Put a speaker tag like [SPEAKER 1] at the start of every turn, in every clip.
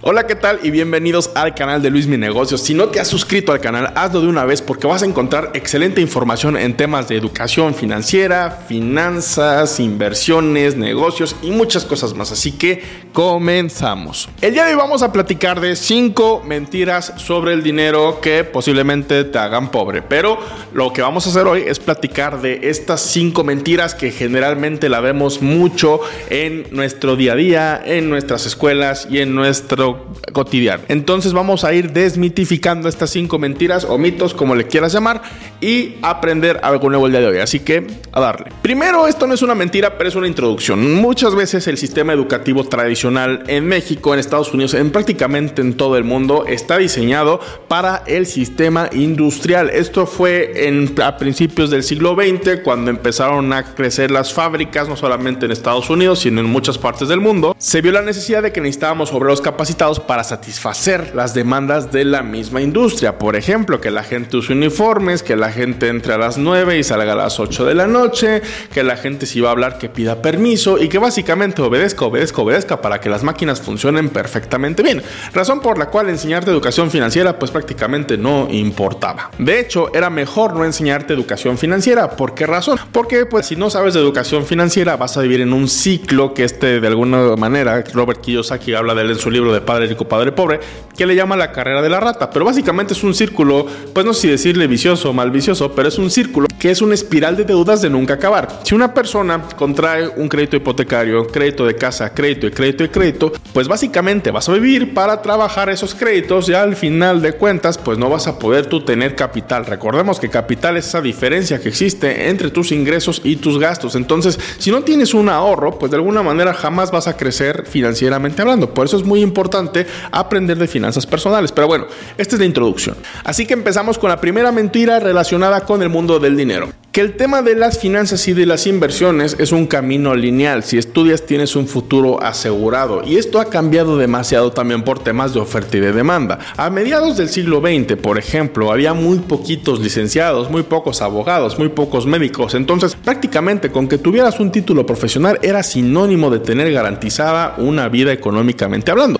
[SPEAKER 1] Hola, ¿qué tal? Y bienvenidos al canal de Luis Mi Negocios. Si no te has suscrito al canal, hazlo de una vez porque vas a encontrar excelente información en temas de educación financiera, finanzas, inversiones, negocios y muchas cosas más. Así que comenzamos. El día de hoy vamos a platicar de 5 mentiras sobre el dinero que posiblemente te hagan pobre. Pero lo que vamos a hacer hoy es platicar de estas 5 mentiras que generalmente la vemos mucho en nuestro día a día, en nuestras escuelas y en nuestro cotidiano. Entonces vamos a ir desmitificando estas cinco mentiras o mitos, como le quieras llamar, y aprender algo nuevo el día de hoy. Así que a darle. Primero, esto no es una mentira, pero es una introducción. Muchas veces el sistema educativo tradicional en México, en Estados Unidos, en prácticamente en todo el mundo, está diseñado para el sistema industrial. Esto fue a principios del siglo XX, cuando empezaron a crecer las fábricas, no solamente en Estados Unidos, sino en muchas partes del mundo. Se vio la necesidad de que necesitábamos obreros capacitados para satisfacer las demandas de la misma industria. Por ejemplo, que la gente use uniformes, que la gente entre a las 9 y salga a las 8 de la noche, que la gente si va a hablar que pida permiso y que básicamente obedezca, obedezca, obedezca para que las máquinas funcionen perfectamente bien. Razón por la cual enseñarte educación financiera pues prácticamente no importaba. De hecho, era mejor no enseñarte educación financiera. ¿Por qué razón? Porque pues si no sabes de educación financiera vas a vivir en un ciclo que este de alguna manera Robert Kiyosaki habla de él en su libro de padre rico, padre pobre, que le llama la carrera de la rata. Pero básicamente es un círculo, pues no sé si decirle vicioso o mal vicioso, pero es un círculo que es una espiral de deudas de nunca acabar. Si una persona contrae un crédito hipotecario, crédito de casa, crédito y crédito y crédito, pues básicamente vas a vivir para trabajar esos créditos y al final de cuentas, pues no vas a poder tú tener capital. Recordemos que capital es esa diferencia que existe entre tus ingresos y tus gastos. Entonces, si no tienes un ahorro, pues de alguna manera jamás vas a crecer financieramente hablando. Por eso es muy importante aprender de finanzas personales. Pero bueno, esta es la introducción. Así que empezamos con la primera mentira relacionada con el mundo del dinero que el tema de las finanzas y de las inversiones es un camino lineal. Si estudias tienes un futuro asegurado y esto ha cambiado demasiado también por temas de oferta y de demanda. A mediados del siglo XX, por ejemplo, había muy poquitos licenciados, muy pocos abogados, muy pocos médicos. Entonces, prácticamente con que tuvieras un título profesional era sinónimo de tener garantizada una vida económicamente hablando.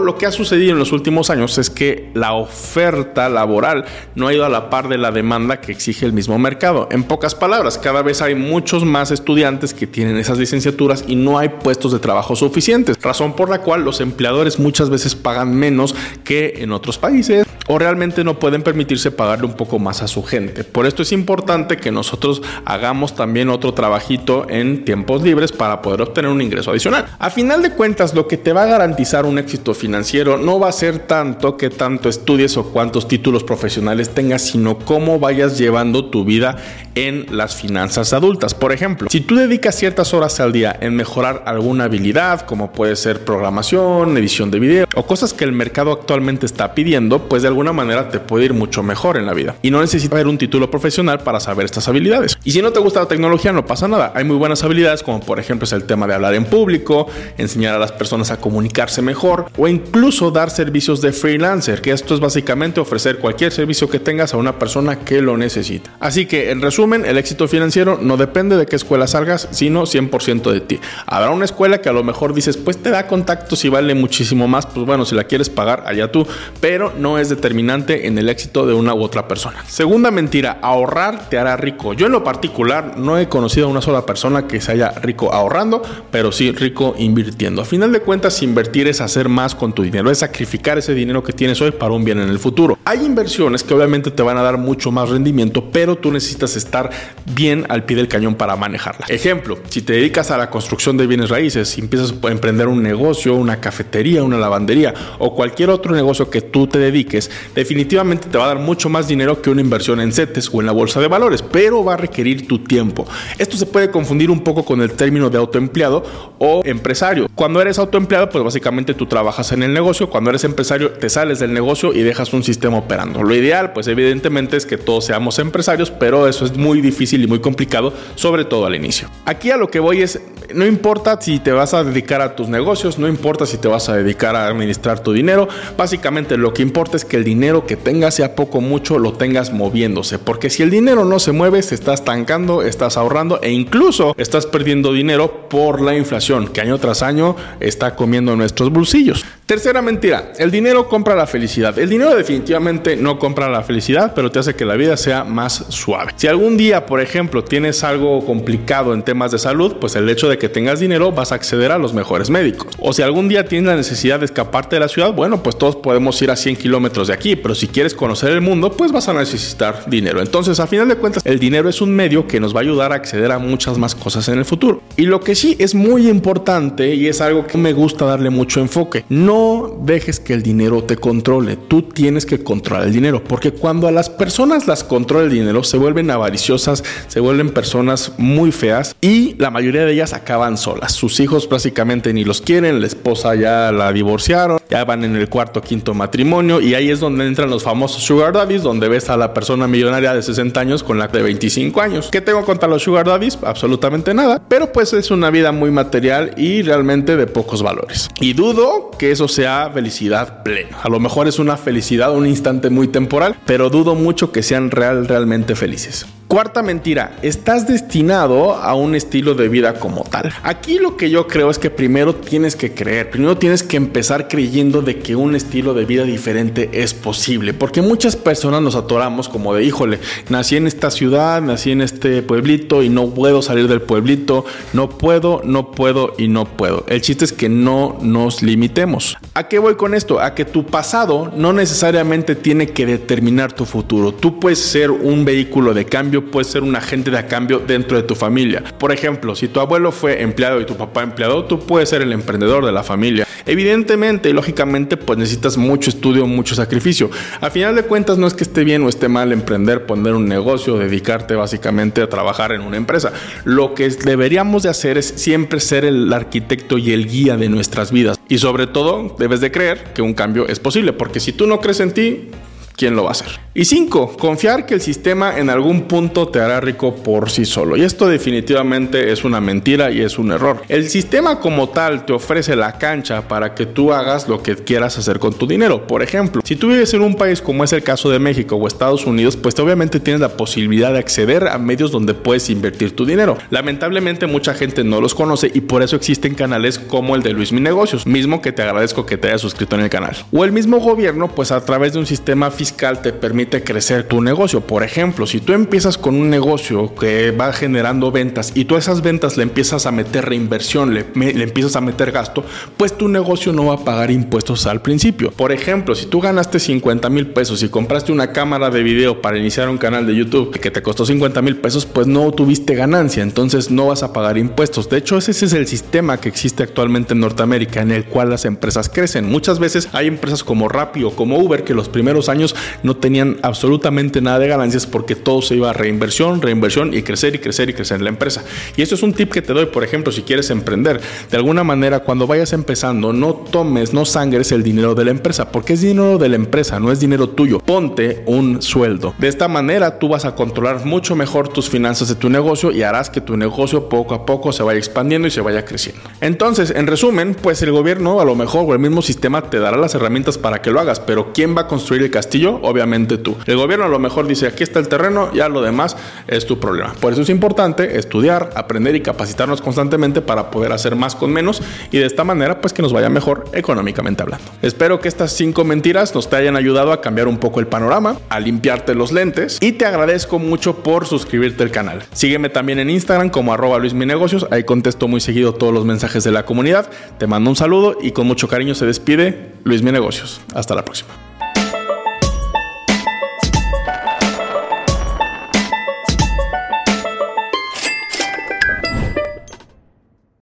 [SPEAKER 1] Lo que ha sucedido en los últimos años es que la oferta laboral no ha ido a la par de la demanda que exige el mismo mercado. En pocas palabras, cada vez hay muchos más estudiantes que tienen esas licenciaturas y no hay puestos de trabajo suficientes, razón por la cual los empleadores muchas veces pagan menos que en otros países o realmente no pueden permitirse pagarle un poco más a su gente. Por esto es importante que nosotros hagamos también otro trabajito en tiempos libres para poder obtener un ingreso adicional. A final de cuentas, lo que te va a garantizar un éxito financiero no va a ser tanto que tanto estudies o cuántos títulos profesionales tengas, sino cómo vayas llevando tu vida en las finanzas adultas. Por ejemplo, si tú dedicas ciertas horas al día en mejorar alguna habilidad, como puede ser programación, edición de video o cosas que el mercado actualmente está pidiendo, pues de alguna manera te puede ir mucho mejor en la vida. Y no necesitas haber un título profesional para saber estas habilidades. Y si no te gusta la tecnología, no pasa nada. Hay muy buenas habilidades, como por ejemplo es el tema de hablar en público, enseñar a las personas a comunicarse mejor o incluso dar servicios de freelancer, que esto es básicamente ofrecer cualquier servicio que tengas a una persona que lo necesita. Así que en resumen, el éxito financiero no depende de qué escuela salgas, sino 100% de ti. Habrá una escuela que a lo mejor dices, pues te da contactos y vale muchísimo más, pues bueno, si la quieres pagar, allá tú, pero no es determinante en el éxito de una u otra persona. Segunda mentira, ahorrar te hará rico. Yo en lo particular no he conocido a una sola persona que se haya rico ahorrando, pero sí rico invirtiendo. A final de cuentas, invertir es hacer más con tu dinero, es sacrificar ese dinero que tienes hoy para un bien en el futuro. Hay inversiones que obviamente te van a dar mucho más rendimiento, pero tú necesitas estar bien al pie del cañón para manejarla. Ejemplo, si te dedicas a la construcción de bienes raíces, si empiezas a emprender un negocio, una cafetería, una lavandería o cualquier otro negocio que tú te dediques Definitivamente te va a dar mucho más dinero que una inversión en CETES o en la bolsa de valores, pero va a requerir tu tiempo. Esto se puede confundir un poco con el término de autoempleado o empresario. Cuando eres autoempleado, pues básicamente tú trabajas en el negocio. Cuando eres empresario, te sales del negocio y dejas un sistema operando. Lo ideal, pues evidentemente es que todos seamos empresarios, pero eso es muy difícil y muy complicado, sobre todo al inicio. Aquí a lo que voy es, no importa si te vas a dedicar a tus negocios, no importa si te vas a dedicar a administrar tu dinero, básicamente lo que importa es que el dinero que tengas, sea poco o mucho, lo tengas moviéndose, porque si el dinero no se mueve, se está estancando, estás ahorrando e incluso estás perdiendo dinero por la inflación que año tras año está comiendo nuestros bolsillos. Tercera mentira, el dinero compra la felicidad. El dinero definitivamente no compra la felicidad, pero te hace que la vida sea más suave. Si algún día, por ejemplo, tienes algo complicado en temas de salud, pues el hecho de que tengas dinero vas a acceder a los mejores médicos. O si algún día tienes la necesidad de escaparte de la ciudad, bueno, pues todos podemos ir a 100 kilómetros de aquí, pero si quieres conocer el mundo, pues vas a necesitar dinero. Entonces, a final de cuentas, el dinero es un medio que nos va a ayudar a acceder a muchas más cosas en el futuro. Y lo que sí es muy importante y es algo que me gusta darle mucho enfoque, no no dejes que el dinero te controle. Tú tienes que controlar el dinero. Porque cuando a las personas las controla el dinero, se vuelven avariciosas, se vuelven personas muy feas y la mayoría de ellas acaban solas. Sus hijos básicamente ni los quieren, la esposa ya la divorciaron, ya van en el cuarto quinto matrimonio y ahí es donde entran los famosos sugar daddies, donde ves a la persona millonaria de 60 años con la de 25 años. ¿Qué tengo contra los sugar daddies? Absolutamente nada. Pero pues es una vida muy material y realmente de pocos valores. Y dudo que eso sea felicidad plena. A lo mejor es una felicidad, un instante muy temporal, pero dudo mucho que sean real, realmente felices. Cuarta mentira, estás destinado a un estilo de vida como tal. Aquí lo que yo creo es que primero tienes que creer, primero tienes que empezar creyendo de que un estilo de vida diferente es posible, porque muchas personas nos atoramos como de, híjole, nací en esta ciudad, nací en este pueblito y no puedo salir del pueblito, no puedo, no puedo y no puedo. El chiste es que no nos limitemos. ¿A qué voy con esto? A que tu pasado no necesariamente tiene que determinar tu futuro. Tú puedes ser un vehículo de cambio puede ser un agente de cambio dentro de tu familia. Por ejemplo, si tu abuelo fue empleado y tu papá empleado, tú puedes ser el emprendedor de la familia. Evidentemente y lógicamente, pues necesitas mucho estudio, mucho sacrificio. A final de cuentas, no es que esté bien o esté mal emprender, poner un negocio, dedicarte básicamente a trabajar en una empresa. Lo que deberíamos de hacer es siempre ser el arquitecto y el guía de nuestras vidas. Y sobre todo, debes de creer que un cambio es posible, porque si tú no crees en ti, ¿quién lo va a hacer? Y cinco, confiar que el sistema en algún punto te hará rico por sí solo. Y esto definitivamente es una mentira y es un error. El sistema como tal te ofrece la cancha para que tú hagas lo que quieras hacer con tu dinero. Por ejemplo, si tú vives en un país como es el caso de México o Estados Unidos, pues obviamente tienes la posibilidad de acceder a medios donde puedes invertir tu dinero. Lamentablemente mucha gente no los conoce y por eso existen canales como el de Luis Mi Negocios, mismo que te agradezco que te hayas suscrito en el canal. O el mismo gobierno, pues a través de un sistema fiscal te permite crecer tu negocio. Por ejemplo, si tú empiezas con un negocio que va generando ventas y tú a esas ventas le empiezas a meter reinversión, le, le empiezas a meter gasto, pues tu negocio no va a pagar impuestos al principio. Por ejemplo, si tú ganaste 50 mil pesos y compraste una cámara de video para iniciar un canal de YouTube que te costó 50 mil pesos, pues no tuviste ganancia, entonces no vas a pagar impuestos. De hecho, ese es el sistema que existe actualmente en Norteamérica, en el cual las empresas crecen. Muchas veces hay empresas como Rappi o como Uber que los primeros años no tenían absolutamente nada de ganancias porque todo se iba a reinversión, reinversión y crecer y crecer y crecer en la empresa. Y esto es un tip que te doy, por ejemplo, si quieres emprender. De alguna manera, cuando vayas empezando, no tomes, no sangres el dinero de la empresa, porque es dinero de la empresa, no es dinero tuyo. Ponte un sueldo. De esta manera, tú vas a controlar mucho mejor tus finanzas de tu negocio y harás que tu negocio poco a poco se vaya expandiendo y se vaya creciendo. Entonces, en resumen, pues el gobierno a lo mejor o el mismo sistema te dará las herramientas para que lo hagas, pero ¿quién va a construir el castillo? Obviamente tú. El gobierno a lo mejor dice, aquí está el terreno, ya lo demás es tu problema. Por eso es importante estudiar, aprender y capacitarnos constantemente para poder hacer más con menos y de esta manera pues que nos vaya mejor económicamente hablando. Espero que estas cinco mentiras nos te hayan ayudado a cambiar un poco el panorama, a limpiarte los lentes y te agradezco mucho por suscribirte al canal. Sígueme también en Instagram como arroba Luis Mi Negocios, ahí contesto muy seguido todos los mensajes de la comunidad. Te mando un saludo y con mucho cariño se despide Luis Mi Negocios. Hasta la próxima.